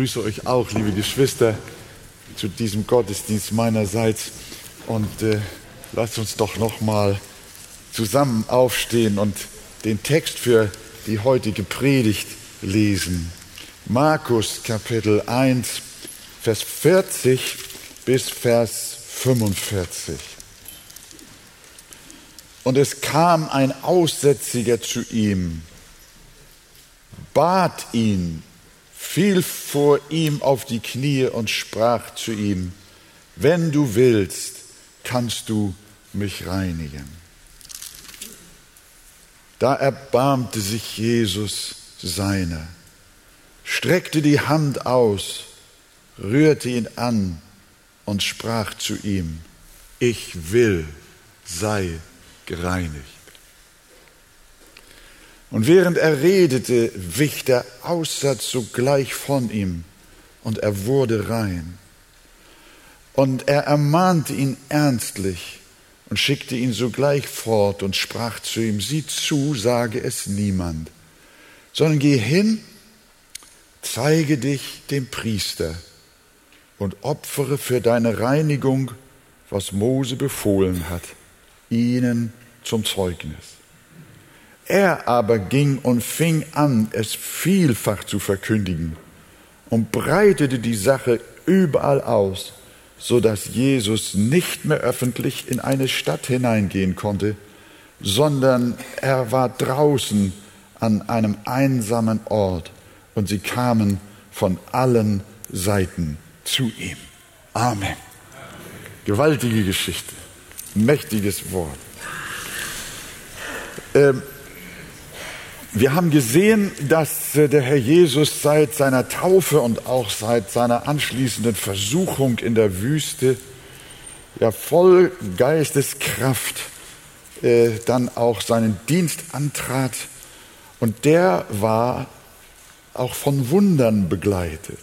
grüße euch auch, liebe Geschwister, zu diesem Gottesdienst meinerseits. Und äh, lasst uns doch noch mal zusammen aufstehen und den Text für die heutige Predigt lesen. Markus Kapitel 1, Vers 40 bis Vers 45. Und es kam ein Aussätziger zu ihm, bat ihn, fiel vor ihm auf die Knie und sprach zu ihm, wenn du willst, kannst du mich reinigen. Da erbarmte sich Jesus seiner, streckte die Hand aus, rührte ihn an und sprach zu ihm, ich will, sei gereinigt. Und während er redete, wich der Aussatz sogleich von ihm und er wurde rein. Und er ermahnte ihn ernstlich und schickte ihn sogleich fort und sprach zu ihm, sieh zu, sage es niemand, sondern geh hin, zeige dich dem Priester und opfere für deine Reinigung, was Mose befohlen hat, ihnen zum Zeugnis. Er aber ging und fing an, es vielfach zu verkündigen und breitete die Sache überall aus, so dass Jesus nicht mehr öffentlich in eine Stadt hineingehen konnte, sondern er war draußen an einem einsamen Ort und sie kamen von allen Seiten zu ihm. Amen. Gewaltige Geschichte, mächtiges Wort. Ähm, wir haben gesehen, dass äh, der Herr Jesus seit seiner Taufe und auch seit seiner anschließenden Versuchung in der Wüste ja voll Geisteskraft äh, dann auch seinen Dienst antrat und der war auch von Wundern begleitet.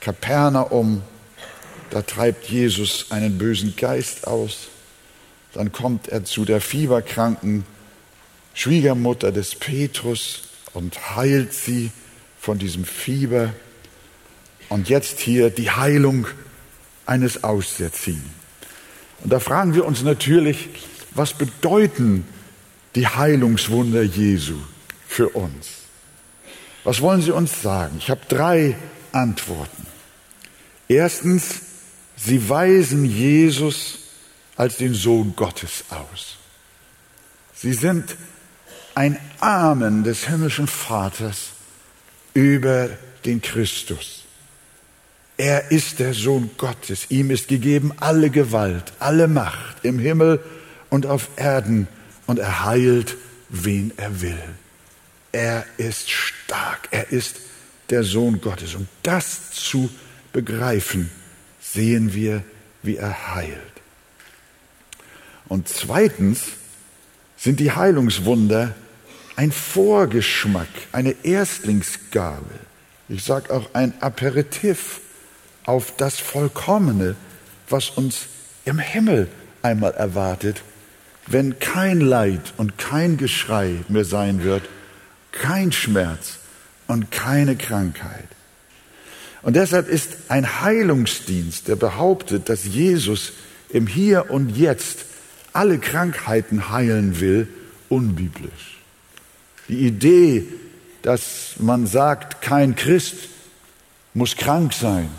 Kapernaum, da treibt Jesus einen bösen Geist aus, dann kommt er zu der fieberkranken Schwiegermutter des Petrus und heilt sie von diesem Fieber. Und jetzt hier die Heilung eines Aussätzigen. Und da fragen wir uns natürlich, was bedeuten die Heilungswunder Jesu für uns? Was wollen sie uns sagen? Ich habe drei Antworten. Erstens, sie weisen Jesus als den Sohn Gottes aus. Sie sind ein Amen des himmlischen Vaters über den Christus. Er ist der Sohn Gottes. Ihm ist gegeben alle Gewalt, alle Macht im Himmel und auf Erden und er heilt, wen er will. Er ist stark. Er ist der Sohn Gottes. Und das zu begreifen, sehen wir, wie er heilt. Und zweitens sind die Heilungswunder ein Vorgeschmack, eine Erstlingsgabe. Ich sage auch ein Aperitif auf das Vollkommene, was uns im Himmel einmal erwartet, wenn kein Leid und kein Geschrei mehr sein wird, kein Schmerz und keine Krankheit. Und deshalb ist ein Heilungsdienst, der behauptet, dass Jesus im Hier und Jetzt alle Krankheiten heilen will, unbiblisch. Die Idee, dass man sagt, kein Christ muss krank sein,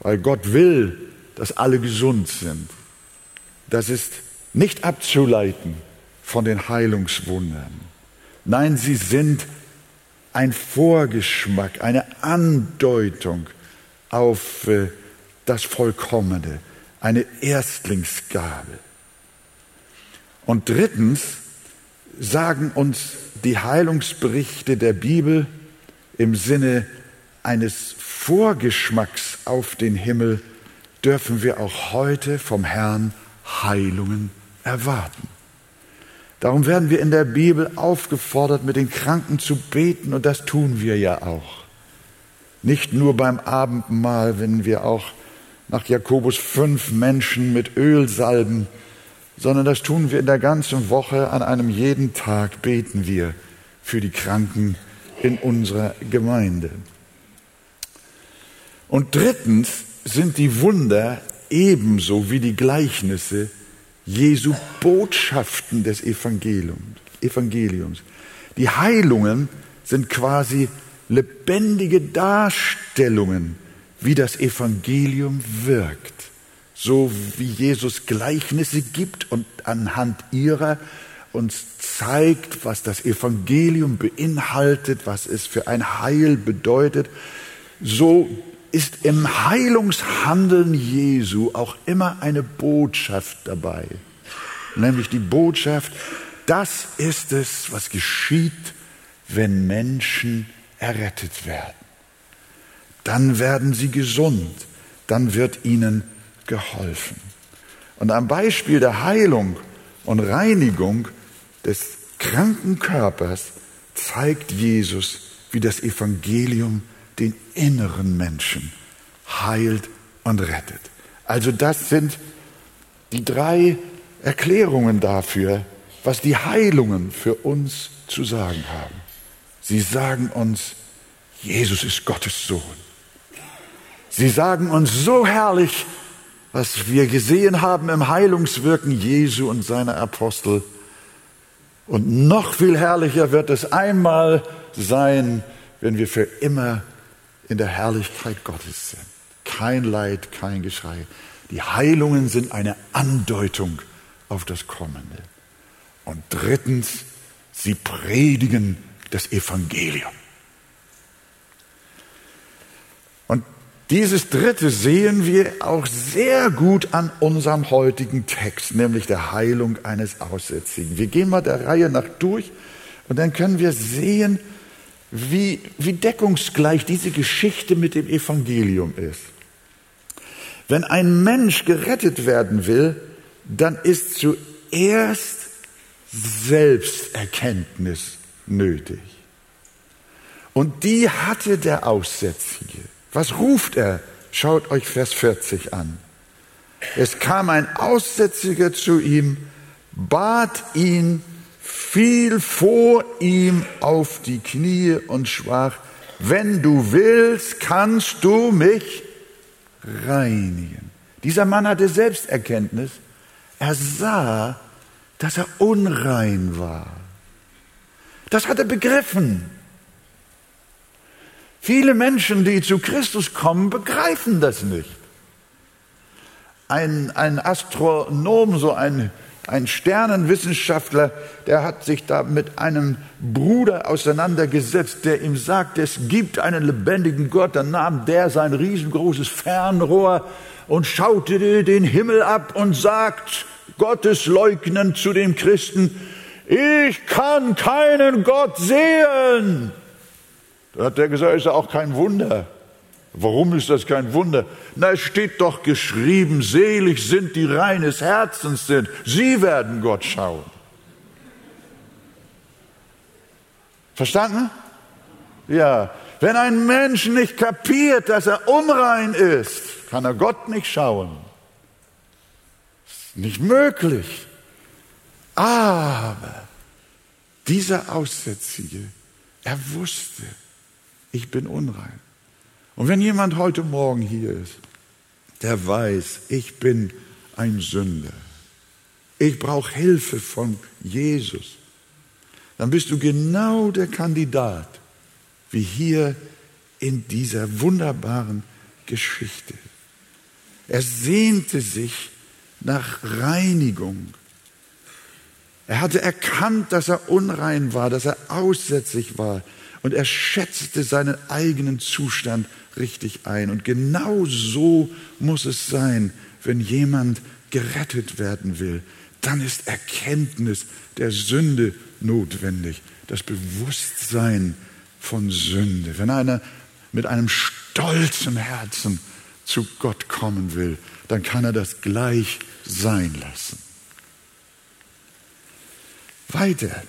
weil Gott will, dass alle gesund sind. Das ist nicht abzuleiten von den Heilungswundern. Nein, sie sind ein Vorgeschmack, eine Andeutung auf äh, das Vollkommene, eine Erstlingsgabe. Und drittens, sagen uns die Heilungsberichte der Bibel im Sinne eines Vorgeschmacks auf den Himmel, dürfen wir auch heute vom Herrn Heilungen erwarten. Darum werden wir in der Bibel aufgefordert, mit den Kranken zu beten, und das tun wir ja auch. Nicht nur beim Abendmahl, wenn wir auch nach Jakobus fünf Menschen mit Öl salben, sondern das tun wir in der ganzen Woche, an einem jeden Tag beten wir für die Kranken in unserer Gemeinde. Und drittens sind die Wunder ebenso wie die Gleichnisse Jesu Botschaften des Evangeliums. Die Heilungen sind quasi lebendige Darstellungen, wie das Evangelium wirkt. So wie Jesus Gleichnisse gibt und anhand ihrer uns zeigt, was das Evangelium beinhaltet, was es für ein Heil bedeutet, so ist im Heilungshandeln Jesu auch immer eine Botschaft dabei. Nämlich die Botschaft, das ist es, was geschieht, wenn Menschen errettet werden. Dann werden sie gesund, dann wird ihnen geholfen. Und am Beispiel der Heilung und Reinigung des kranken Körpers zeigt Jesus, wie das Evangelium den inneren Menschen heilt und rettet. Also das sind die drei Erklärungen dafür, was die Heilungen für uns zu sagen haben. Sie sagen uns, Jesus ist Gottes Sohn. Sie sagen uns so herrlich, was wir gesehen haben im Heilungswirken Jesu und seiner Apostel. Und noch viel herrlicher wird es einmal sein, wenn wir für immer in der Herrlichkeit Gottes sind. Kein Leid, kein Geschrei. Die Heilungen sind eine Andeutung auf das Kommende. Und drittens, sie predigen das Evangelium. Dieses dritte sehen wir auch sehr gut an unserem heutigen Text, nämlich der Heilung eines Aussätzigen. Wir gehen mal der Reihe nach durch und dann können wir sehen, wie, wie deckungsgleich diese Geschichte mit dem Evangelium ist. Wenn ein Mensch gerettet werden will, dann ist zuerst Selbsterkenntnis nötig. Und die hatte der Aussätzige. Was ruft er? Schaut euch Vers 40 an. Es kam ein Aussätziger zu ihm, bat ihn, fiel vor ihm auf die Knie und sprach, wenn du willst, kannst du mich reinigen. Dieser Mann hatte Selbsterkenntnis. Er sah, dass er unrein war. Das hat er begriffen. Viele Menschen, die zu Christus kommen, begreifen das nicht. Ein, ein Astronom, so ein ein Sternenwissenschaftler, der hat sich da mit einem Bruder auseinandergesetzt, der ihm sagt, es gibt einen lebendigen Gott. Dann nahm der sein riesengroßes Fernrohr und schaute den Himmel ab und sagt, Gottes leugnen zu den Christen, ich kann keinen Gott sehen. Da hat der gesagt, ist ja auch kein Wunder. Warum ist das kein Wunder? Na, es steht doch geschrieben, selig sind die reines Herzens sind. Sie werden Gott schauen. Verstanden? Ja. Wenn ein Mensch nicht kapiert, dass er unrein ist, kann er Gott nicht schauen. Ist nicht möglich. Aber dieser Aussätzige, er wusste, ich bin unrein. Und wenn jemand heute Morgen hier ist, der weiß, ich bin ein Sünder, ich brauche Hilfe von Jesus, dann bist du genau der Kandidat, wie hier in dieser wunderbaren Geschichte. Er sehnte sich nach Reinigung. Er hatte erkannt, dass er unrein war, dass er aussätzlich war und er schätzte seinen eigenen Zustand richtig ein. Und genau so muss es sein, wenn jemand gerettet werden will. Dann ist Erkenntnis der Sünde notwendig, das Bewusstsein von Sünde. Wenn einer mit einem stolzen Herzen zu Gott kommen will, dann kann er das gleich sein lassen. Weiter.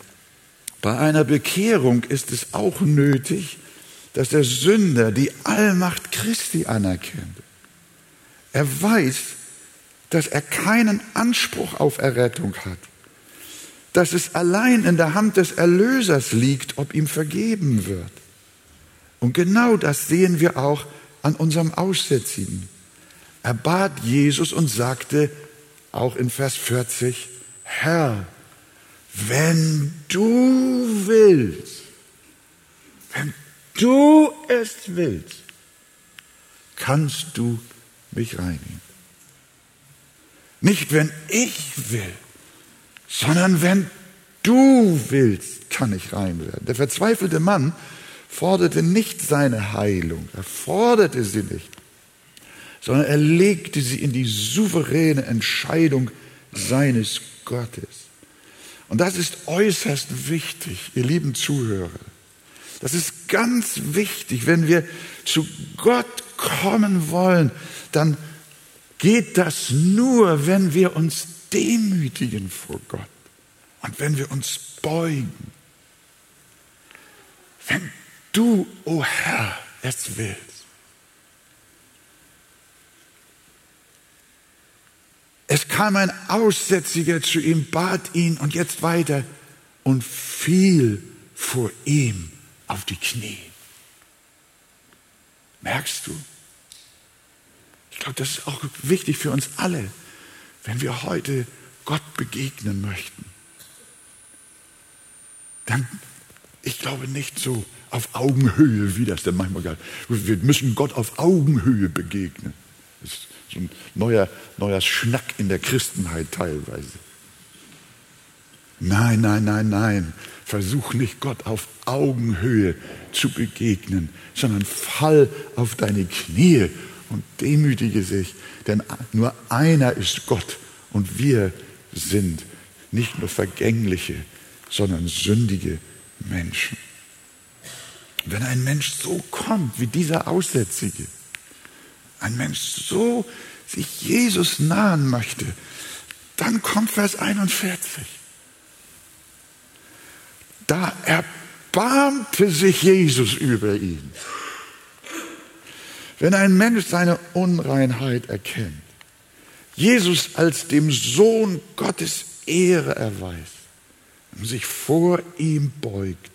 Bei einer Bekehrung ist es auch nötig, dass der Sünder die Allmacht Christi anerkennt. Er weiß, dass er keinen Anspruch auf Errettung hat, dass es allein in der Hand des Erlösers liegt, ob ihm vergeben wird. Und genau das sehen wir auch an unserem Aussätzigen. Er bat Jesus und sagte, auch in Vers 40, Herr, wenn du willst, wenn du es willst, kannst du mich reinigen. Nicht wenn ich will, sondern wenn du willst, kann ich rein werden. Der verzweifelte Mann forderte nicht seine Heilung, er forderte sie nicht, sondern er legte sie in die souveräne Entscheidung seines Gottes. Und das ist äußerst wichtig, ihr lieben Zuhörer. Das ist ganz wichtig. Wenn wir zu Gott kommen wollen, dann geht das nur, wenn wir uns demütigen vor Gott und wenn wir uns beugen. Wenn du, o oh Herr, es willst. Es kam ein Aussätziger zu ihm, bat ihn und jetzt weiter und fiel vor ihm auf die Knie. Merkst du? Ich glaube, das ist auch wichtig für uns alle, wenn wir heute Gott begegnen möchten. Dann, ich glaube nicht so auf Augenhöhe, wie das denn manchmal geht. Wir müssen Gott auf Augenhöhe begegnen. Das so ein neuer, neuer Schnack in der Christenheit teilweise. Nein, nein, nein, nein. Versuch nicht Gott auf Augenhöhe zu begegnen, sondern fall auf deine Knie und demütige sich, denn nur einer ist Gott und wir sind nicht nur vergängliche, sondern sündige Menschen. Wenn ein Mensch so kommt wie dieser Aussätzige, ein Mensch so sich Jesus nahen möchte, dann kommt Vers 41. Da erbarmte sich Jesus über ihn. Wenn ein Mensch seine Unreinheit erkennt, Jesus als dem Sohn Gottes Ehre erweist und sich vor ihm beugt,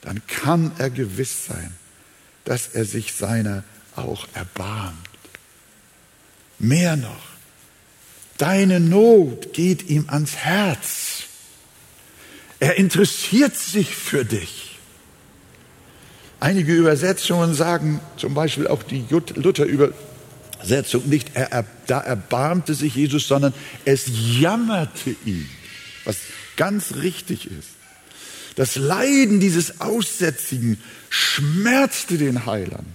dann kann er gewiss sein, dass er sich seiner auch erbarmt. Mehr noch, deine Not geht ihm ans Herz. Er interessiert sich für dich. Einige Übersetzungen sagen, zum Beispiel auch die Luther-Übersetzung, nicht er, da erbarmte sich Jesus, sondern es jammerte ihn, was ganz richtig ist. Das Leiden dieses Aussätzigen schmerzte den Heiland.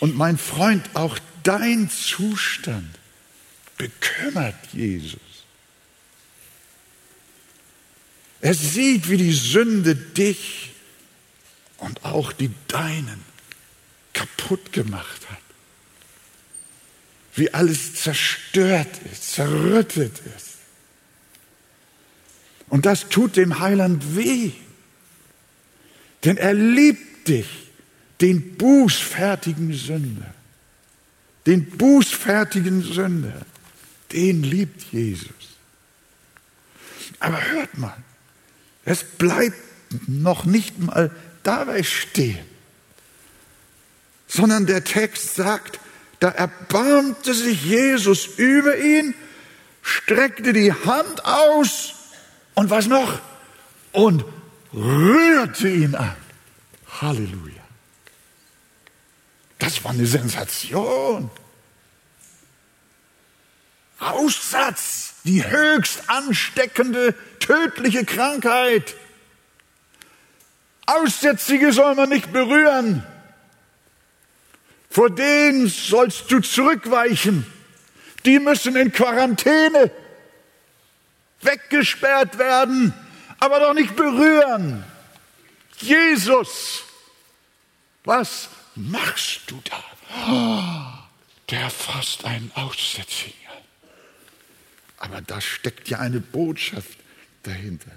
Und mein Freund, auch dein Zustand bekümmert Jesus. Er sieht, wie die Sünde dich und auch die Deinen kaputt gemacht hat. Wie alles zerstört ist, zerrüttet ist. Und das tut dem Heiland weh. Denn er liebt dich, den bußfertigen Sünder. Den bußfertigen Sünder, den liebt Jesus. Aber hört mal, es bleibt noch nicht mal dabei stehen, sondern der Text sagt, da erbarmte sich Jesus über ihn, streckte die Hand aus und was noch? Und rührte ihn an. Halleluja. Das war eine Sensation. Aussatz, die höchst ansteckende, tödliche Krankheit. Aussätzige soll man nicht berühren. Vor denen sollst du zurückweichen. Die müssen in Quarantäne weggesperrt werden, aber doch nicht berühren. Jesus, was machst du da? Der fasst einen Aussätzigen. Aber da steckt ja eine Botschaft dahinter.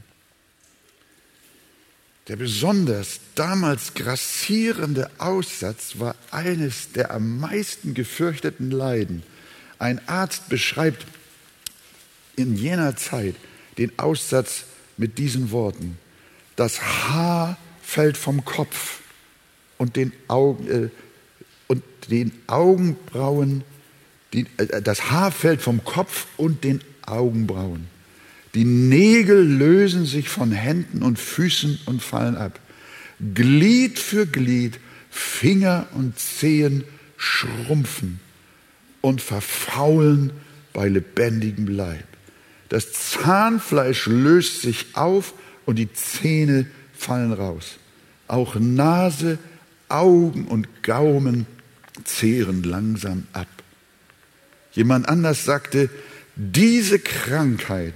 Der besonders damals grassierende Aussatz war eines der am meisten gefürchteten Leiden. Ein Arzt beschreibt in jener Zeit den Aussatz mit diesen Worten. Das Haar fällt vom Kopf und den Augen, äh, und den Augenbrauen, die, äh, das Haar fällt vom Kopf und den Augenbrauen. Die Nägel lösen sich von Händen und Füßen und fallen ab. Glied für Glied, Finger und Zehen schrumpfen und verfaulen bei lebendigem Leib. Das Zahnfleisch löst sich auf und die Zähne fallen raus. Auch Nase, Augen und Gaumen zehren langsam ab. Jemand anders sagte, diese Krankheit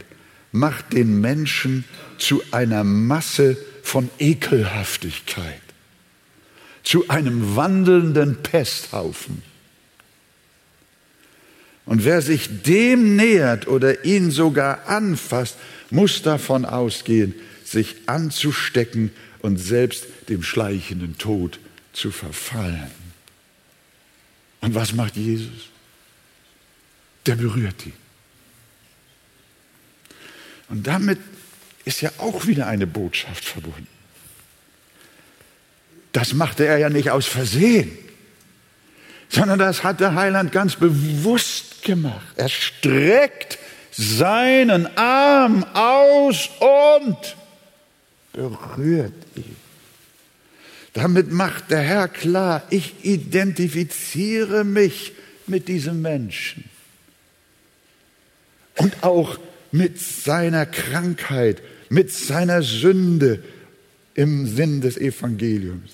macht den Menschen zu einer Masse von Ekelhaftigkeit, zu einem wandelnden Pesthaufen. Und wer sich dem nähert oder ihn sogar anfasst, muss davon ausgehen, sich anzustecken und selbst dem schleichenden Tod zu verfallen. Und was macht Jesus? Der berührt ihn. Und damit ist ja auch wieder eine Botschaft verbunden. Das machte er ja nicht aus Versehen, sondern das hat der Heiland ganz bewusst gemacht. Er streckt seinen Arm aus und berührt ihn. Damit macht der Herr klar, ich identifiziere mich mit diesem Menschen. Und auch mit seiner Krankheit, mit seiner Sünde im Sinn des Evangeliums.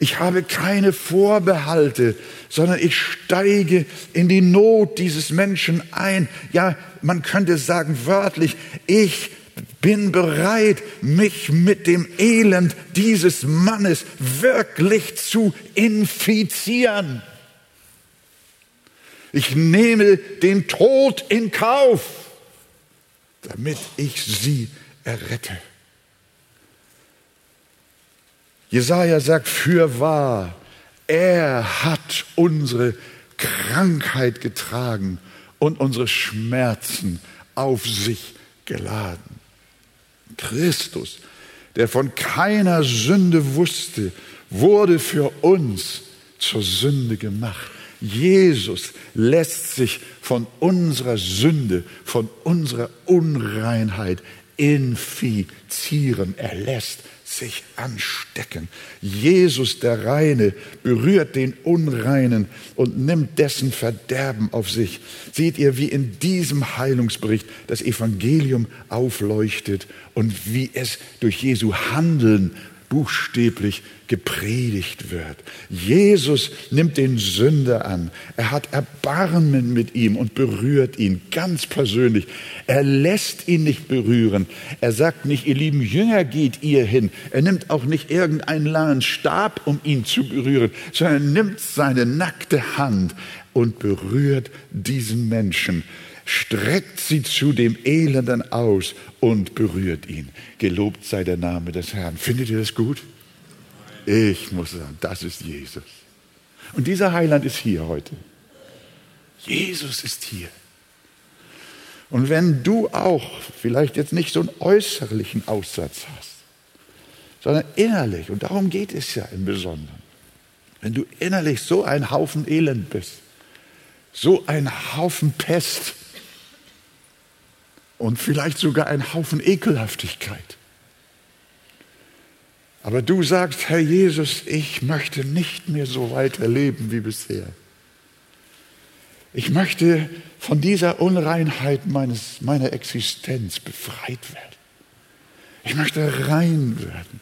Ich habe keine Vorbehalte, sondern ich steige in die Not dieses Menschen ein. Ja, man könnte sagen wörtlich, ich bin bereit, mich mit dem Elend dieses Mannes wirklich zu infizieren. Ich nehme den Tod in Kauf, damit ich sie errette. Jesaja sagt, für wahr, er hat unsere Krankheit getragen und unsere Schmerzen auf sich geladen. Christus, der von keiner Sünde wusste, wurde für uns zur Sünde gemacht. Jesus lässt sich von unserer Sünde, von unserer Unreinheit infizieren. Er lässt sich anstecken. Jesus der Reine berührt den Unreinen und nimmt dessen Verderben auf sich. Seht ihr, wie in diesem Heilungsbericht das Evangelium aufleuchtet und wie es durch Jesu Handeln buchstäblich gepredigt wird. Jesus nimmt den Sünder an. Er hat Erbarmen mit ihm und berührt ihn ganz persönlich. Er lässt ihn nicht berühren. Er sagt nicht, ihr lieben Jünger, geht ihr hin. Er nimmt auch nicht irgendeinen langen Stab, um ihn zu berühren, sondern er nimmt seine nackte Hand und berührt diesen Menschen streckt sie zu dem Elenden aus und berührt ihn. Gelobt sei der Name des Herrn. Findet ihr das gut? Ich muss sagen, das ist Jesus. Und dieser Heiland ist hier heute. Jesus ist hier. Und wenn du auch vielleicht jetzt nicht so einen äußerlichen Aussatz hast, sondern innerlich, und darum geht es ja im Besonderen, wenn du innerlich so ein Haufen Elend bist, so ein Haufen Pest, und vielleicht sogar ein Haufen Ekelhaftigkeit. Aber du sagst, Herr Jesus, ich möchte nicht mehr so weiterleben wie bisher. Ich möchte von dieser Unreinheit meines, meiner Existenz befreit werden. Ich möchte rein werden.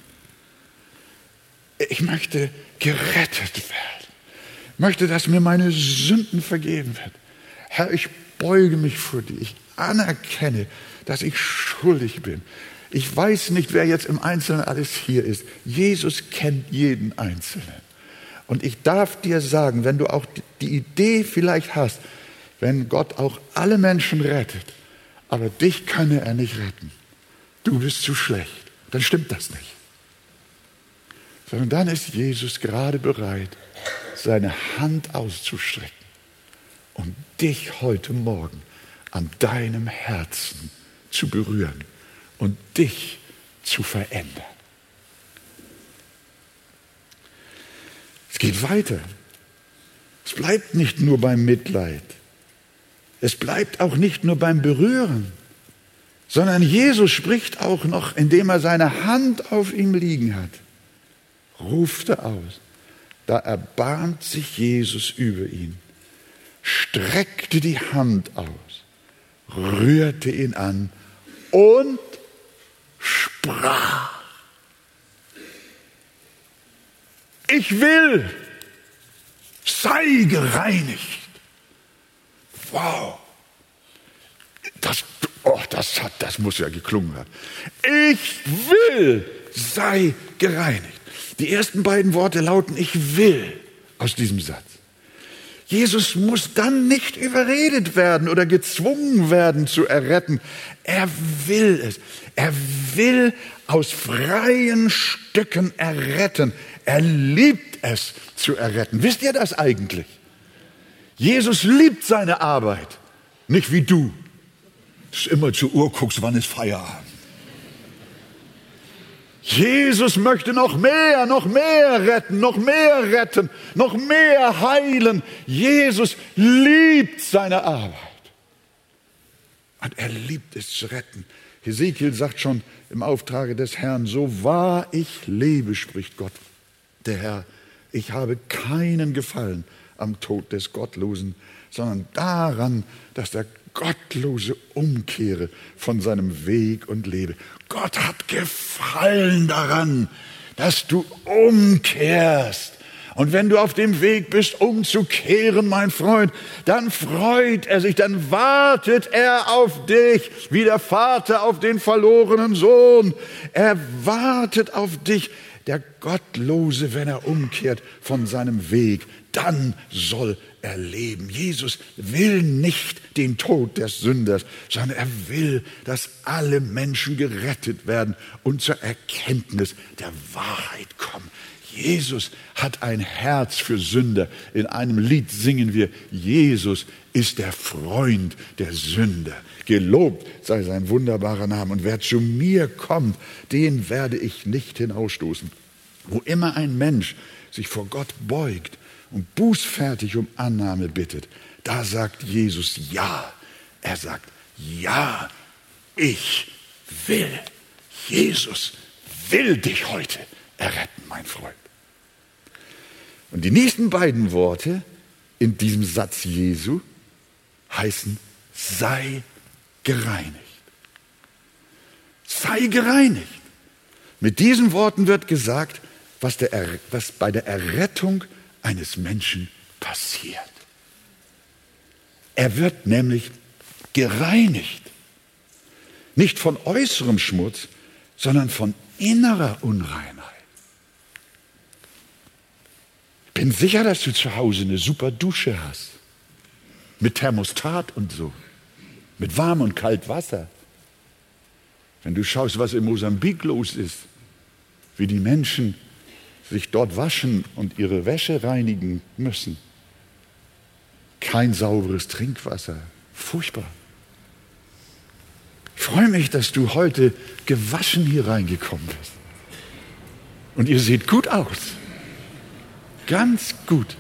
Ich möchte gerettet werden. Ich möchte, dass mir meine Sünden vergeben werden. Herr, ich beuge mich vor dir. Ich anerkenne, dass ich schuldig bin. Ich weiß nicht, wer jetzt im Einzelnen alles hier ist. Jesus kennt jeden Einzelnen. Und ich darf dir sagen, wenn du auch die Idee vielleicht hast, wenn Gott auch alle Menschen rettet, aber dich könne er nicht retten. Du bist zu schlecht. Dann stimmt das nicht. Sondern dann ist Jesus gerade bereit, seine Hand auszustrecken, um dich heute Morgen an deinem Herzen zu berühren und dich zu verändern. Es geht weiter. Es bleibt nicht nur beim Mitleid. Es bleibt auch nicht nur beim Berühren, sondern Jesus spricht auch noch, indem er seine Hand auf ihm liegen hat, ruft er aus. Da erbarmt sich Jesus über ihn, streckte die Hand aus, rührte ihn an und sprach. Ich will, sei gereinigt. Wow. Das, oh, das, hat, das muss ja geklungen haben. Ich will, sei gereinigt. Die ersten beiden Worte lauten Ich will aus diesem Satz. Jesus muss dann nicht überredet werden oder gezwungen werden zu erretten. Er will es. Er will aus freien Stücken erretten. Er liebt es zu erretten. Wisst ihr das eigentlich? Jesus liebt seine Arbeit, nicht wie du. Das ist immer zur Uhr guckst, wann ist Feierabend. Jesus möchte noch mehr, noch mehr retten, noch mehr retten, noch mehr heilen. Jesus liebt seine Arbeit. Und er liebt es zu retten. Hesekiel sagt schon im Auftrage des Herrn, so wahr ich lebe, spricht Gott, der Herr, ich habe keinen Gefallen am Tod des Gottlosen, sondern daran, dass der Gottlose umkehre von seinem Weg und lebe. Gott hat Gefallen daran, dass du umkehrst. Und wenn du auf dem Weg bist, umzukehren, mein Freund, dann freut er sich, dann wartet er auf dich, wie der Vater auf den verlorenen Sohn. Er wartet auf dich, der Gottlose, wenn er umkehrt von seinem Weg, dann soll er leben. Jesus will nicht den Tod des Sünders, sondern er will, dass alle Menschen gerettet werden und zur Erkenntnis der Wahrheit kommen. Jesus hat ein Herz für Sünder. In einem Lied singen wir, Jesus ist der Freund der Sünder. Gelobt sei sein wunderbarer Name. Und wer zu mir kommt, den werde ich nicht hinausstoßen. Wo immer ein Mensch sich vor Gott beugt und bußfertig um Annahme bittet, da sagt Jesus ja. Er sagt, ja, ich will. Jesus will dich heute erretten, mein Freund. Und die nächsten beiden Worte in diesem Satz Jesu heißen, sei gereinigt. Sei gereinigt. Mit diesen Worten wird gesagt, was, der, was bei der Errettung eines Menschen passiert. Er wird nämlich gereinigt. Nicht von äußerem Schmutz, sondern von innerer Unreinheit. Ich bin sicher, dass du zu Hause eine super Dusche hast. Mit Thermostat und so. Mit warm und kalt Wasser. Wenn du schaust, was in Mosambik los ist, wie die Menschen sich dort waschen und ihre Wäsche reinigen müssen. Kein sauberes Trinkwasser. Furchtbar. Ich freue mich, dass du heute gewaschen hier reingekommen bist. Und ihr seht gut aus. Ganz gut.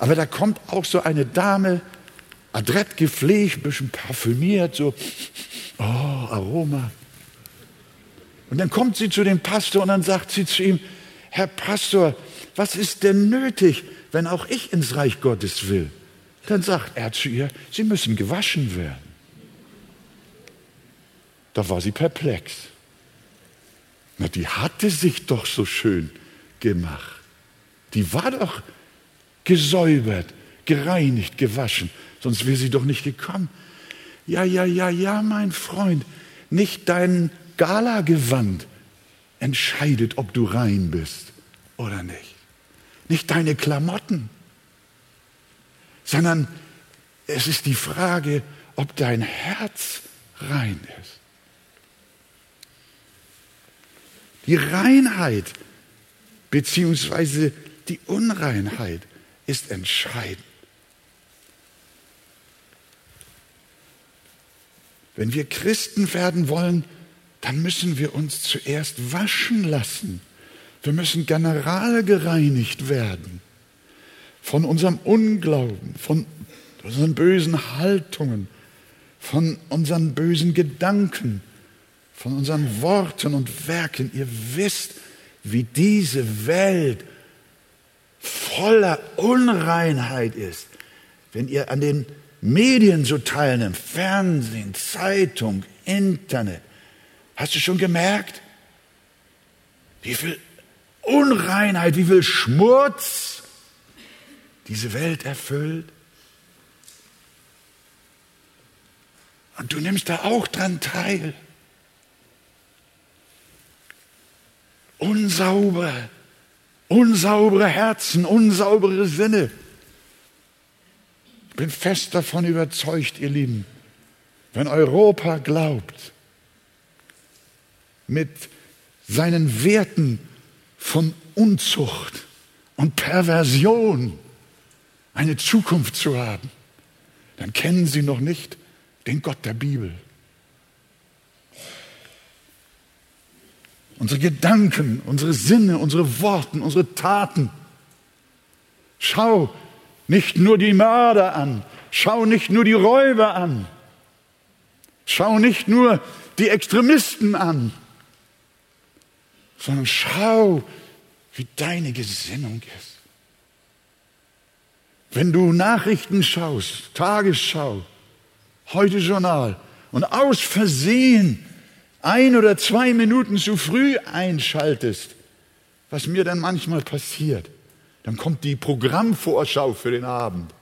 Aber da kommt auch so eine Dame, adrett gepflegt, ein bisschen parfümiert, so, oh, Aroma. Und dann kommt sie zu dem Pastor und dann sagt sie zu ihm, Herr Pastor, was ist denn nötig, wenn auch ich ins Reich Gottes will? Dann sagt er zu ihr, Sie müssen gewaschen werden. Da war sie perplex. Na, die hatte sich doch so schön gemacht. Die war doch gesäubert, gereinigt, gewaschen. Sonst wäre sie doch nicht gekommen. Ja, ja, ja, ja, mein Freund, nicht deinen Galagewand entscheidet, ob du rein bist oder nicht. Nicht deine Klamotten, sondern es ist die Frage, ob dein Herz rein ist. Die Reinheit beziehungsweise die Unreinheit ist entscheidend. Wenn wir Christen werden wollen, dann müssen wir uns zuerst waschen lassen. Wir müssen general gereinigt werden. von unserem Unglauben, von unseren bösen Haltungen, von unseren bösen Gedanken, von unseren Worten und Werken. Ihr wisst, wie diese Welt voller Unreinheit ist. Wenn ihr an den Medien so teilnimmt, Fernsehen, Zeitung, Internet, hast du schon gemerkt, wie viel Unreinheit, wie viel Schmutz diese Welt erfüllt? Und du nimmst da auch dran teil. Unsaubere, unsaubere Herzen, unsaubere Sinne. Ich bin fest davon überzeugt, ihr Lieben, wenn Europa glaubt, mit seinen Werten von Unzucht und Perversion eine Zukunft zu haben, dann kennen sie noch nicht den Gott der Bibel. Unsere Gedanken, unsere Sinne, unsere Worte, unsere Taten. Schau nicht nur die Mörder an, schau nicht nur die Räuber an, schau nicht nur die Extremisten an, sondern schau, wie deine Gesinnung ist. Wenn du Nachrichten schaust, Tagesschau, heute Journal und aus Versehen ein oder zwei Minuten zu früh einschaltest, was mir dann manchmal passiert, dann kommt die Programmvorschau für den Abend.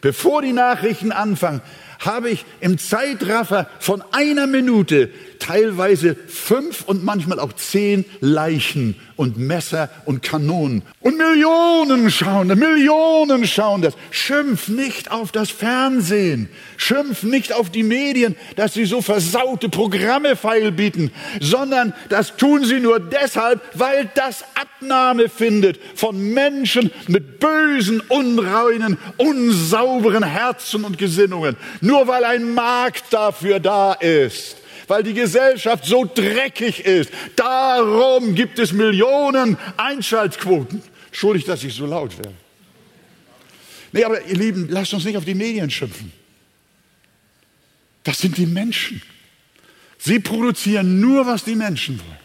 Bevor die Nachrichten anfangen, habe ich im Zeitraffer von einer Minute teilweise fünf und manchmal auch zehn Leichen und Messer und Kanonen. Und Millionen schauen, Millionen schauen das. Schimpf nicht auf das Fernsehen. Schimpf nicht auf die Medien, dass sie so versaute Programme feilbieten, sondern das tun sie nur deshalb, weil das Abnahme findet von Menschen mit bösen, unreinen, unsauberen Herzen und Gesinnungen. Nur weil ein Markt dafür da ist weil die Gesellschaft so dreckig ist. Darum gibt es Millionen Einschaltquoten. Schuldig, dass ich so laut werde. Nee, aber ihr Lieben, lasst uns nicht auf die Medien schimpfen. Das sind die Menschen. Sie produzieren nur, was die Menschen wollen.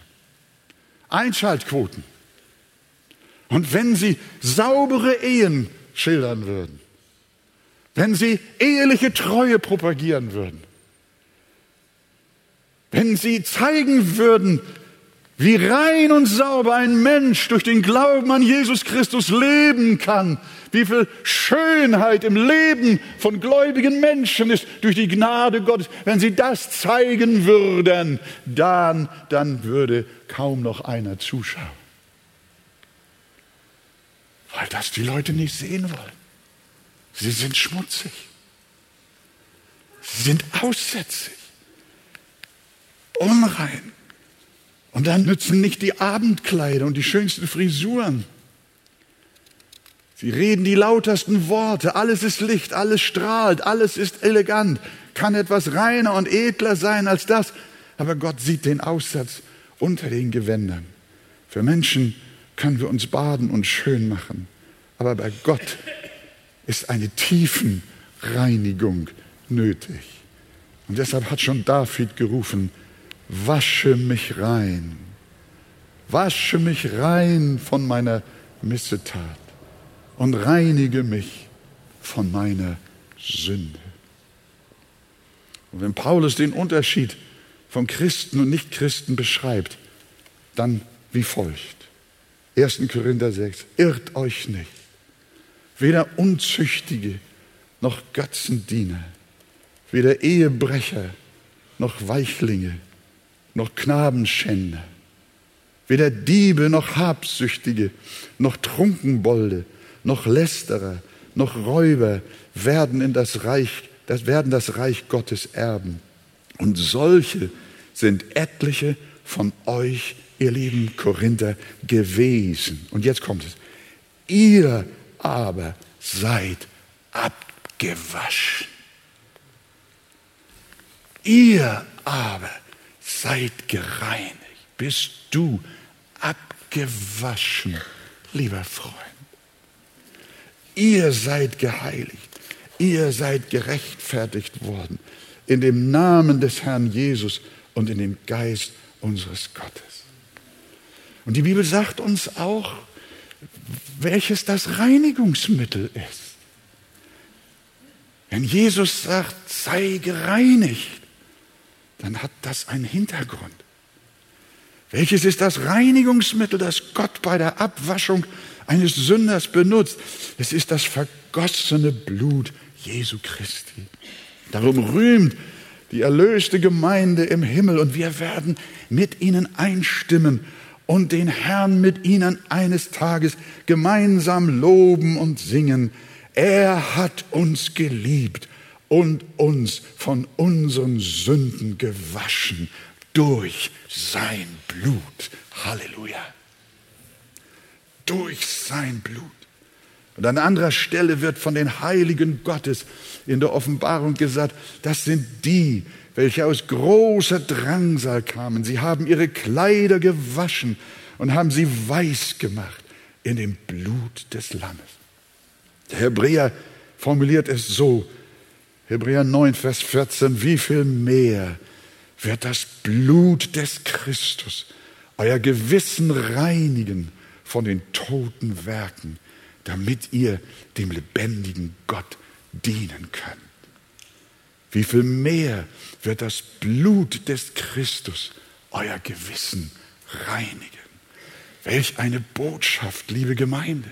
Einschaltquoten. Und wenn sie saubere Ehen schildern würden, wenn sie eheliche Treue propagieren würden, wenn sie zeigen würden, wie rein und sauber ein Mensch durch den Glauben an Jesus Christus leben kann, wie viel Schönheit im Leben von gläubigen Menschen ist durch die Gnade Gottes. Wenn sie das zeigen würden, dann, dann würde kaum noch einer zuschauen. Weil das die Leute nicht sehen wollen. Sie sind schmutzig. Sie sind aussätzig unrein. Und dann nützen nicht die Abendkleider und die schönsten Frisuren. Sie reden die lautersten Worte, alles ist Licht, alles strahlt, alles ist elegant, kann etwas reiner und edler sein als das. Aber Gott sieht den Aussatz unter den Gewändern. Für Menschen können wir uns baden und schön machen, aber bei Gott ist eine tiefen Reinigung nötig. Und deshalb hat schon David gerufen, wasche mich rein, wasche mich rein von meiner Missetat und reinige mich von meiner Sünde. Und wenn Paulus den Unterschied von Christen und Nichtchristen beschreibt, dann wie folgt. 1. Korinther 6, irrt euch nicht. Weder Unzüchtige noch Götzendiener, weder Ehebrecher noch Weichlinge, noch Knabenschänder, weder Diebe noch Habsüchtige, noch Trunkenbolde, noch Lästerer, noch Räuber werden in das Reich, das werden das Reich Gottes erben. Und solche sind etliche von euch, ihr lieben Korinther, gewesen. Und jetzt kommt es. Ihr aber seid abgewaschen. Ihr aber seid gereinigt. Bist du abgewaschen, lieber Freund? ihr seid geheiligt, ihr seid gerechtfertigt worden in dem Namen des Herrn Jesus und in dem Geist unseres Gottes. Und die Bibel sagt uns auch, welches das Reinigungsmittel ist. Wenn Jesus sagt, sei gereinigt, dann hat das einen Hintergrund. Welches ist das Reinigungsmittel, das Gott bei der Abwaschung eines Sünders benutzt? Es ist das vergossene Blut Jesu Christi. Darum rühmt die erlöste Gemeinde im Himmel und wir werden mit ihnen einstimmen und den Herrn mit ihnen eines Tages gemeinsam loben und singen. Er hat uns geliebt und uns von unseren Sünden gewaschen durch sein Blut. Halleluja. Durch sein Blut. Und an anderer Stelle wird von den Heiligen Gottes in der Offenbarung gesagt, das sind die, welche aus großer Drangsal kamen. Sie haben ihre Kleider gewaschen und haben sie weiß gemacht in dem Blut des Lammes. Der Hebräer formuliert es so, Hebräer 9, Vers 14, wie viel mehr wird das Blut des Christus euer Gewissen reinigen von den toten Werken, damit ihr dem lebendigen Gott dienen könnt. Wie viel mehr wird das Blut des Christus euer Gewissen reinigen. Welch eine Botschaft, liebe Gemeinde.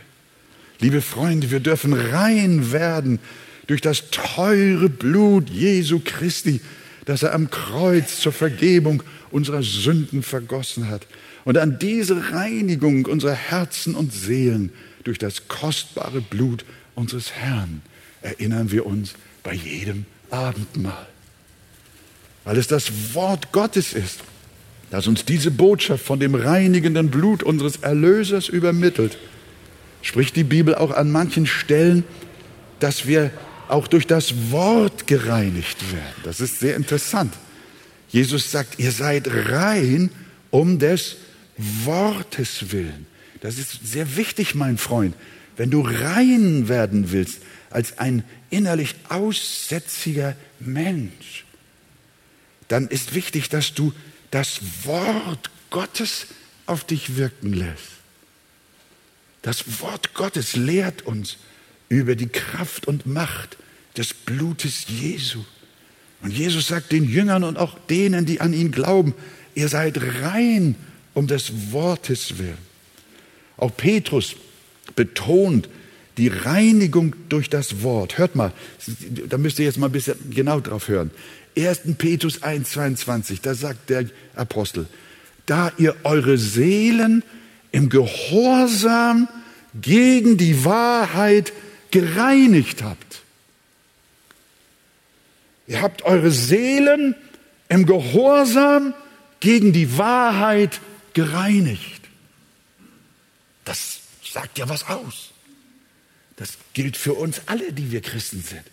Liebe Freunde, wir dürfen rein werden durch das teure Blut Jesu Christi, das er am Kreuz zur Vergebung unserer Sünden vergossen hat. Und an diese Reinigung unserer Herzen und Seelen durch das kostbare Blut unseres Herrn erinnern wir uns bei jedem Abendmahl. Weil es das Wort Gottes ist, das uns diese Botschaft von dem reinigenden Blut unseres Erlösers übermittelt, spricht die Bibel auch an manchen Stellen, dass wir auch durch das Wort gereinigt werden. Das ist sehr interessant. Jesus sagt, ihr seid rein um des Wortes willen. Das ist sehr wichtig, mein Freund. Wenn du rein werden willst als ein innerlich aussätziger Mensch, dann ist wichtig, dass du das Wort Gottes auf dich wirken lässt. Das Wort Gottes lehrt uns über die Kraft und Macht des Blutes Jesu. Und Jesus sagt den Jüngern und auch denen, die an ihn glauben, ihr seid rein um des Wortes willen. Auch Petrus betont die Reinigung durch das Wort. Hört mal, da müsst ihr jetzt mal ein bisschen genau drauf hören. 1. Petrus 1, 22, da sagt der Apostel, da ihr eure Seelen im Gehorsam gegen die Wahrheit gereinigt habt. Ihr habt eure Seelen im Gehorsam gegen die Wahrheit gereinigt. Das sagt ja was aus. Das gilt für uns alle, die wir Christen sind.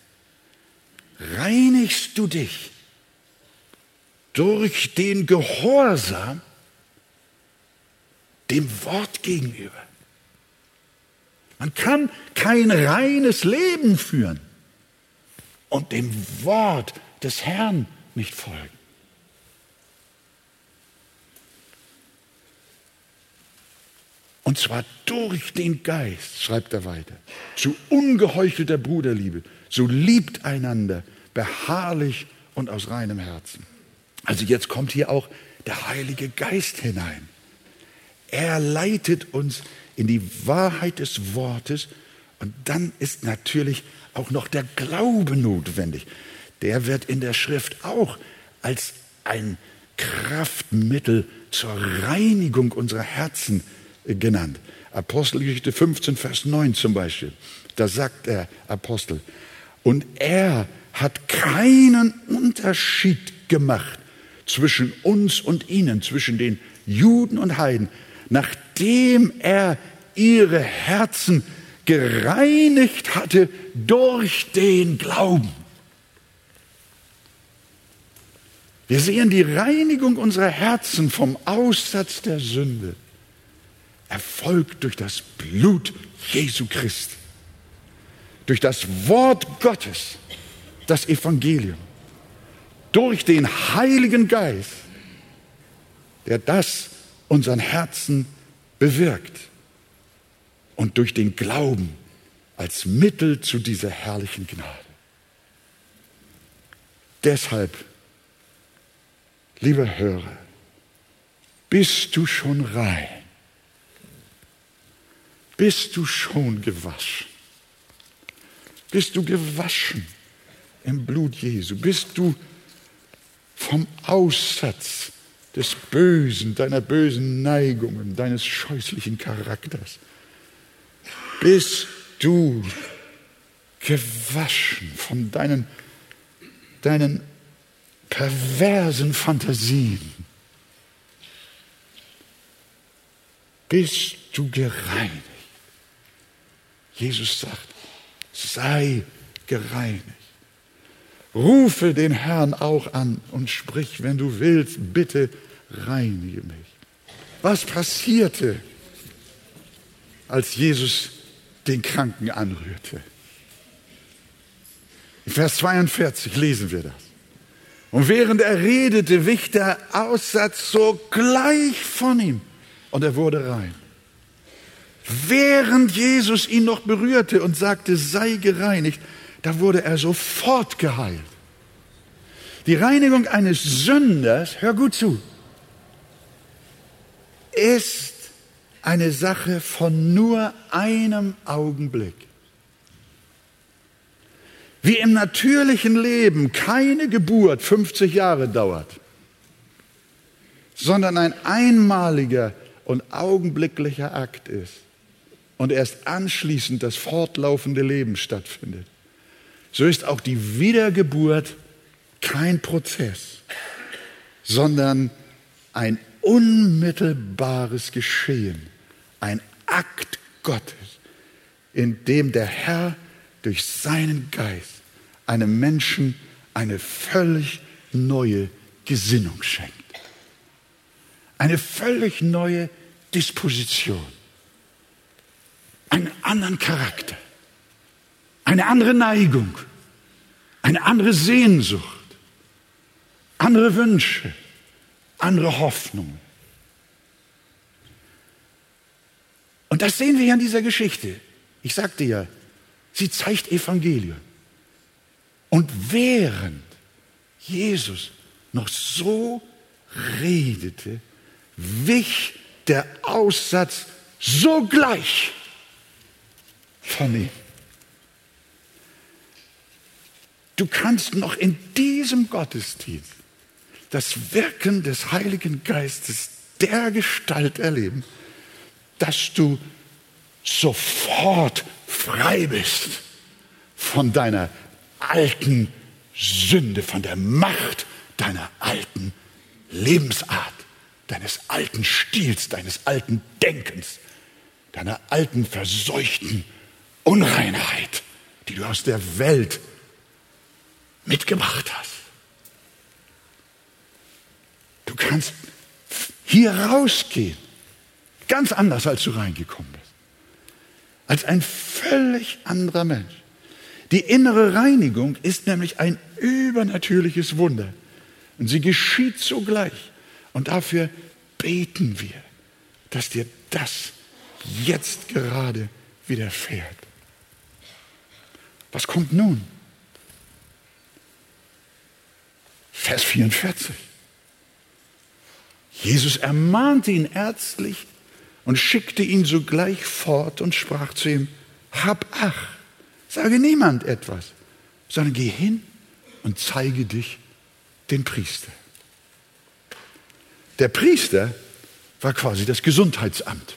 Reinigst du dich durch den Gehorsam dem Wort gegenüber. Man kann kein reines Leben führen und dem Wort des Herrn nicht folgen. Und zwar durch den Geist, schreibt er weiter, zu ungeheuchelter Bruderliebe. So liebt einander beharrlich und aus reinem Herzen. Also jetzt kommt hier auch der Heilige Geist hinein. Er leitet uns in die Wahrheit des Wortes und dann ist natürlich auch noch der Glaube notwendig. Der wird in der Schrift auch als ein Kraftmittel zur Reinigung unserer Herzen genannt. Apostelgeschichte 15, Vers 9 zum Beispiel. Da sagt der Apostel, und er hat keinen Unterschied gemacht zwischen uns und ihnen, zwischen den Juden und Heiden, nachdem er ihre Herzen gereinigt hatte durch den Glauben. Wir sehen die Reinigung unserer Herzen vom Aussatz der Sünde erfolgt durch das Blut Jesu Christi. durch das Wort Gottes, das Evangelium, durch den Heiligen Geist, der das unseren Herzen bewirkt und durch den Glauben als Mittel zu dieser herrlichen Gnade. Deshalb, lieber Hörer, bist du schon rein? Bist du schon gewaschen? Bist du gewaschen im Blut Jesu? Bist du vom Aussatz des Bösen, deiner bösen Neigungen, deines scheußlichen Charakters? Bist du gewaschen von deinen, deinen perversen Fantasien? Bist du gereinigt? Jesus sagt, sei gereinigt. Rufe den Herrn auch an und sprich, wenn du willst, bitte reinige mich. Was passierte, als Jesus den Kranken anrührte? In Vers 42 lesen wir das. Und während er redete, wich der Aussatz sogleich von ihm und er wurde rein. Während Jesus ihn noch berührte und sagte, sei gereinigt, da wurde er sofort geheilt. Die Reinigung eines Sünders, hör gut zu, ist eine Sache von nur einem Augenblick. Wie im natürlichen Leben keine Geburt 50 Jahre dauert, sondern ein einmaliger und augenblicklicher Akt ist und erst anschließend das fortlaufende Leben stattfindet, so ist auch die Wiedergeburt kein Prozess, sondern ein unmittelbares Geschehen, ein Akt Gottes, in dem der Herr durch seinen Geist einem Menschen eine völlig neue Gesinnung schenkt. Eine völlig neue Disposition einen anderen Charakter, eine andere Neigung, eine andere Sehnsucht, andere Wünsche, andere Hoffnungen. Und das sehen wir hier in dieser Geschichte. Ich sagte ja, sie zeigt Evangelium. Und während Jesus noch so redete, wich der Aussatz sogleich von ihm. Du kannst noch in diesem Gottesdienst das Wirken des Heiligen Geistes der Gestalt erleben, dass du sofort frei bist von deiner alten Sünde, von der Macht deiner alten Lebensart, deines alten Stils, deines alten Denkens, deiner alten verseuchten Unreinheit, die du aus der Welt mitgebracht hast. Du kannst hier rausgehen, ganz anders, als du reingekommen bist. Als ein völlig anderer Mensch. Die innere Reinigung ist nämlich ein übernatürliches Wunder. Und sie geschieht sogleich. Und dafür beten wir, dass dir das jetzt gerade widerfährt. Was kommt nun? Vers 44. Jesus ermahnte ihn ärztlich und schickte ihn sogleich fort und sprach zu ihm, hab ach, sage niemand etwas, sondern geh hin und zeige dich den Priester. Der Priester war quasi das Gesundheitsamt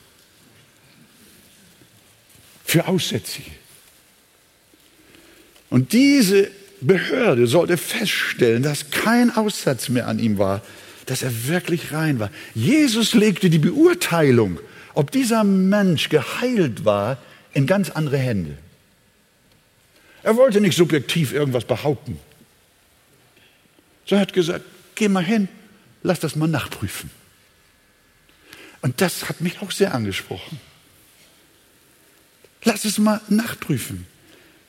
für Aussätzige. Und diese Behörde sollte feststellen, dass kein Aussatz mehr an ihm war, dass er wirklich rein war. Jesus legte die Beurteilung, ob dieser Mensch geheilt war, in ganz andere Hände. Er wollte nicht subjektiv irgendwas behaupten. So hat gesagt, geh mal hin, lass das mal nachprüfen. Und das hat mich auch sehr angesprochen. Lass es mal nachprüfen.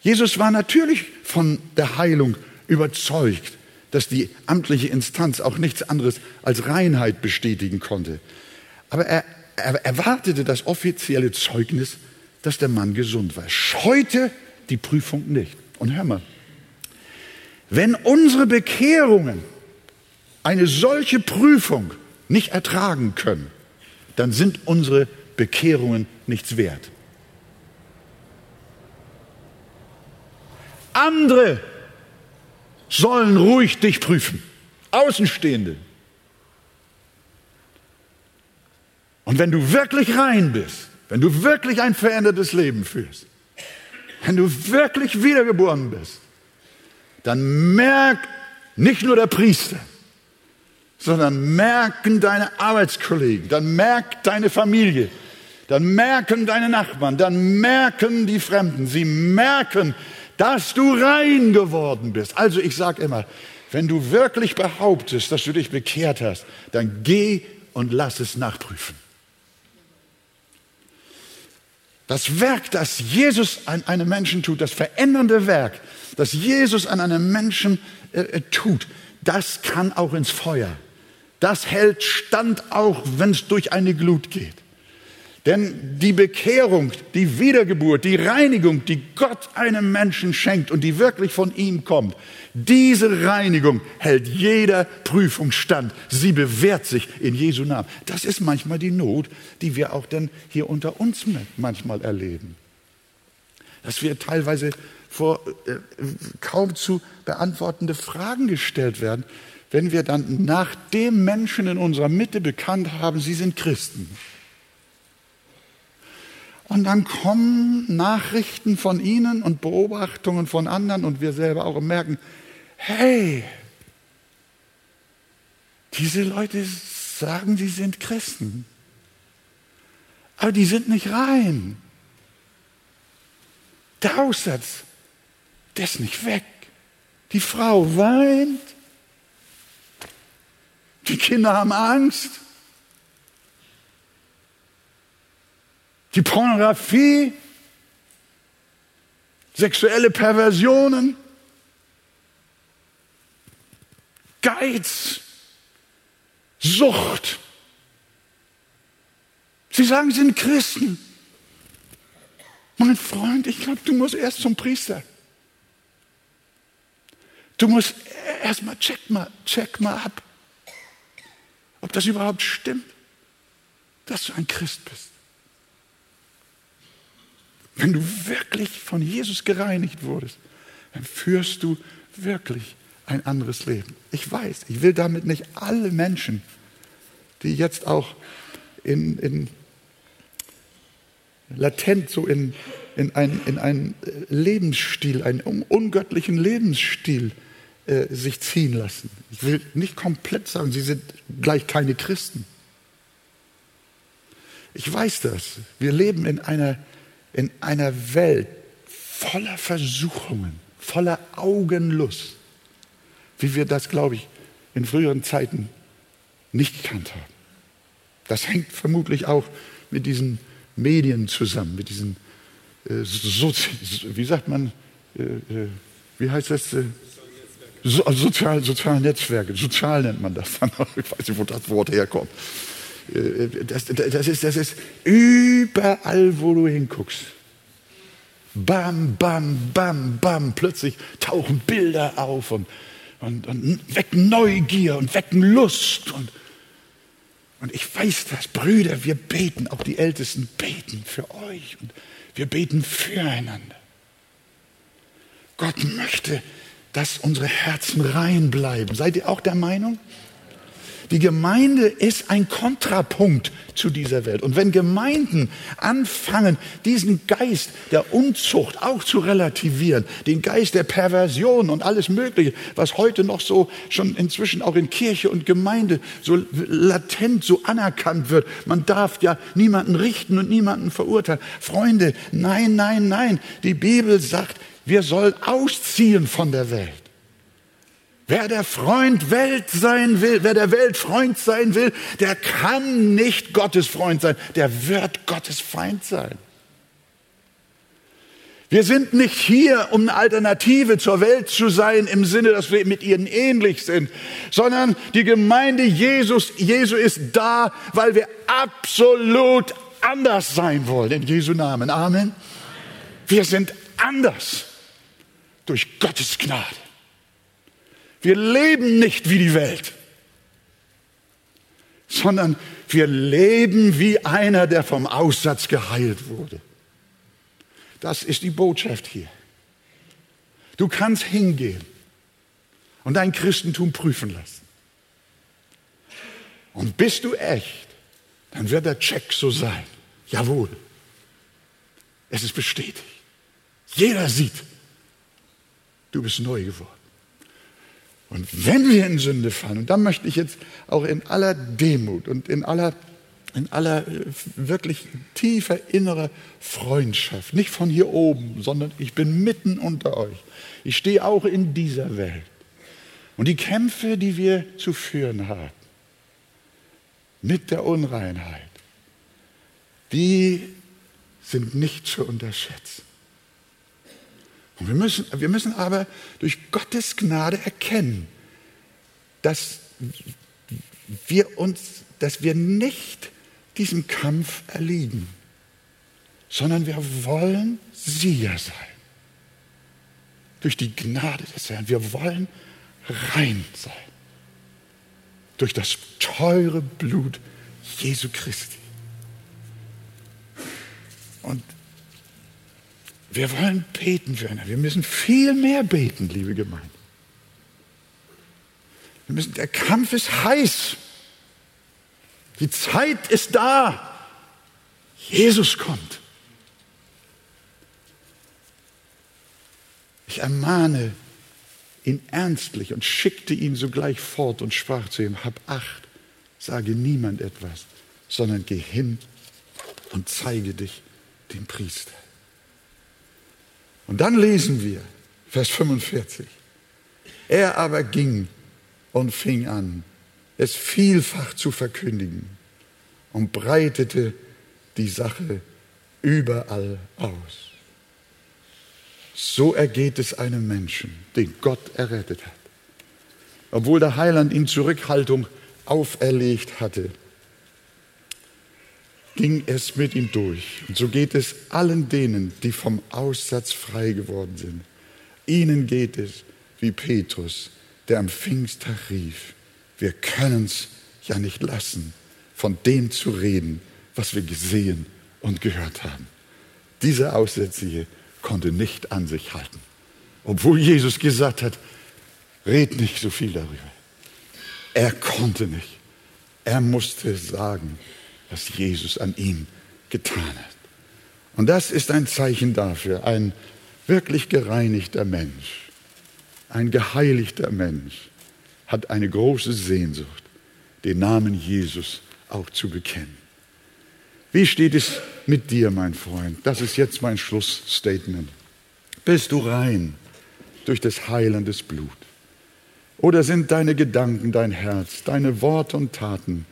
Jesus war natürlich von der Heilung überzeugt, dass die amtliche Instanz auch nichts anderes als Reinheit bestätigen konnte. Aber er, er erwartete das offizielle Zeugnis, dass der Mann gesund war. Scheute die Prüfung nicht. Und hör mal, wenn unsere Bekehrungen eine solche Prüfung nicht ertragen können, dann sind unsere Bekehrungen nichts wert. Andere sollen ruhig dich prüfen, Außenstehende. Und wenn du wirklich rein bist, wenn du wirklich ein verändertes Leben führst, wenn du wirklich wiedergeboren bist, dann merkt nicht nur der Priester, sondern merken deine Arbeitskollegen, dann merkt deine Familie, dann merken deine Nachbarn, dann merken die Fremden, sie merken, dass du rein geworden bist. Also ich sage immer, wenn du wirklich behauptest, dass du dich bekehrt hast, dann geh und lass es nachprüfen. Das Werk, das Jesus an einem Menschen tut, das verändernde Werk, das Jesus an einem Menschen äh, äh tut, das kann auch ins Feuer. Das hält stand auch, wenn es durch eine Glut geht. Denn die Bekehrung, die Wiedergeburt, die Reinigung, die Gott einem Menschen schenkt und die wirklich von ihm kommt, diese Reinigung hält jeder Prüfung stand. Sie bewährt sich in Jesu Namen. Das ist manchmal die Not, die wir auch dann hier unter uns manchmal erleben. Dass wir teilweise vor äh, kaum zu beantwortende Fragen gestellt werden, wenn wir dann nach dem Menschen in unserer Mitte bekannt haben, sie sind Christen. Und dann kommen Nachrichten von ihnen und Beobachtungen von anderen und wir selber auch und merken, hey, diese Leute sagen, sie sind Christen, aber die sind nicht rein. Der Aussatz, der ist nicht weg. Die Frau weint, die Kinder haben Angst. Die Pornografie, sexuelle Perversionen, Geiz, Sucht. Sie sagen, Sie sind Christen. Mein Freund, ich glaube, du musst erst zum Priester. Du musst erst mal check mal, check mal ab, ob das überhaupt stimmt, dass du ein Christ bist. Wenn du wirklich von Jesus gereinigt wurdest, dann führst du wirklich ein anderes Leben. Ich weiß, ich will damit nicht alle Menschen, die jetzt auch in, in latent so in, in, ein, in einen Lebensstil, einen ungöttlichen Lebensstil äh, sich ziehen lassen. Ich will nicht komplett sagen, sie sind gleich keine Christen. Ich weiß das. Wir leben in einer in einer Welt voller Versuchungen, voller Augenlust, wie wir das, glaube ich, in früheren Zeiten nicht gekannt haben. Das hängt vermutlich auch mit diesen Medien zusammen, mit diesen, äh, Sozi wie sagt man, äh, äh, wie heißt das? Äh, so, sozial, soziale Netzwerke, sozial nennt man das dann. Ich weiß nicht, wo das Wort herkommt. Das, das, ist, das ist überall, wo du hinguckst. Bam, bam, bam, bam. Plötzlich tauchen Bilder auf und, und, und wecken Neugier und wecken Lust. Und, und ich weiß das, Brüder, wir beten, auch die Ältesten beten für euch und wir beten füreinander. Gott möchte, dass unsere Herzen rein bleiben. Seid ihr auch der Meinung? Die Gemeinde ist ein Kontrapunkt zu dieser Welt. Und wenn Gemeinden anfangen, diesen Geist der Unzucht auch zu relativieren, den Geist der Perversion und alles Mögliche, was heute noch so schon inzwischen auch in Kirche und Gemeinde so latent so anerkannt wird, man darf ja niemanden richten und niemanden verurteilen. Freunde, nein, nein, nein. Die Bibel sagt, wir sollen ausziehen von der Welt. Wer der Freund Welt sein will, wer der Welt Freund sein will, der kann nicht Gottes Freund sein, der wird Gottes Feind sein. Wir sind nicht hier, um eine Alternative zur Welt zu sein, im Sinne, dass wir mit ihnen ähnlich sind, sondern die Gemeinde Jesus, Jesu ist da, weil wir absolut anders sein wollen, in Jesu Namen. Amen. Wir sind anders durch Gottes Gnade. Wir leben nicht wie die Welt, sondern wir leben wie einer, der vom Aussatz geheilt wurde. Das ist die Botschaft hier. Du kannst hingehen und dein Christentum prüfen lassen. Und bist du echt, dann wird der Check so sein. Jawohl. Es ist bestätigt. Jeder sieht, du bist neu geworden. Und wenn wir in Sünde fallen, und da möchte ich jetzt auch in aller Demut und in aller in aller äh, wirklich tiefer innerer Freundschaft. Nicht von hier oben, sondern ich bin mitten unter euch. Ich stehe auch in dieser Welt. Und die Kämpfe, die wir zu führen haben, mit der Unreinheit, die sind nicht zu unterschätzen. Und wir müssen, wir müssen aber durch Gottes Gnade erkennen, dass wir uns, dass wir nicht diesem Kampf erliegen, sondern wir wollen Sieger sein. Durch die Gnade des Herrn. Wir wollen rein sein. Durch das teure Blut Jesu Christi. Und wir wollen beten für einen. Wir müssen viel mehr beten, liebe Gemeinde. Wir müssen, der Kampf ist heiß. Die Zeit ist da. Jesus kommt. Ich ermahne ihn ernstlich und schickte ihn sogleich fort und sprach zu ihm, hab acht, sage niemand etwas, sondern geh hin und zeige dich dem Priester. Und dann lesen wir, Vers 45, er aber ging und fing an, es vielfach zu verkündigen und breitete die Sache überall aus. So ergeht es einem Menschen, den Gott errettet hat. Obwohl der Heiland ihm Zurückhaltung auferlegt hatte, ging es mit ihm durch. Und so geht es allen denen, die vom Aussatz frei geworden sind. Ihnen geht es wie Petrus, der am Pfingsttag rief, wir können es ja nicht lassen, von dem zu reden, was wir gesehen und gehört haben. Dieser Aussätzige konnte nicht an sich halten, obwohl Jesus gesagt hat, red nicht so viel darüber. Er konnte nicht. Er musste sagen, was Jesus an ihm getan hat. Und das ist ein Zeichen dafür, ein wirklich gereinigter Mensch, ein geheiligter Mensch hat eine große Sehnsucht, den Namen Jesus auch zu bekennen. Wie steht es mit dir, mein Freund? Das ist jetzt mein Schlussstatement. Bist du rein durch das heilendes Blut? Oder sind deine Gedanken, dein Herz, deine Worte und Taten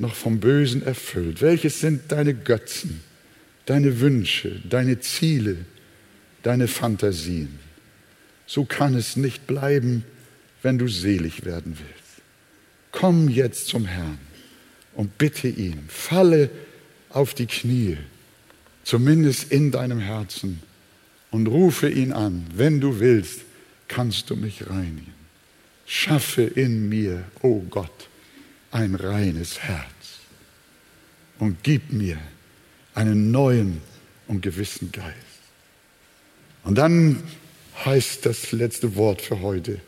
noch vom Bösen erfüllt? Welches sind deine Götzen, deine Wünsche, deine Ziele, deine Fantasien? So kann es nicht bleiben, wenn du selig werden willst. Komm jetzt zum Herrn und bitte ihn, falle auf die Knie, zumindest in deinem Herzen, und rufe ihn an, wenn du willst, kannst du mich reinigen. Schaffe in mir, o oh Gott, ein reines Herz und gib mir einen neuen und gewissen Geist. Und dann heißt das letzte Wort für heute,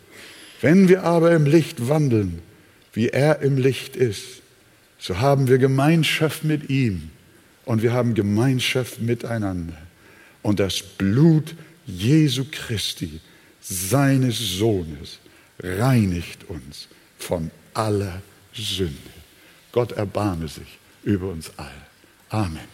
wenn wir aber im Licht wandeln, wie er im Licht ist, so haben wir Gemeinschaft mit ihm und wir haben Gemeinschaft miteinander. Und das Blut Jesu Christi, seines Sohnes, reinigt uns von aller Sünde. Gott erbarme sich über uns alle. Amen.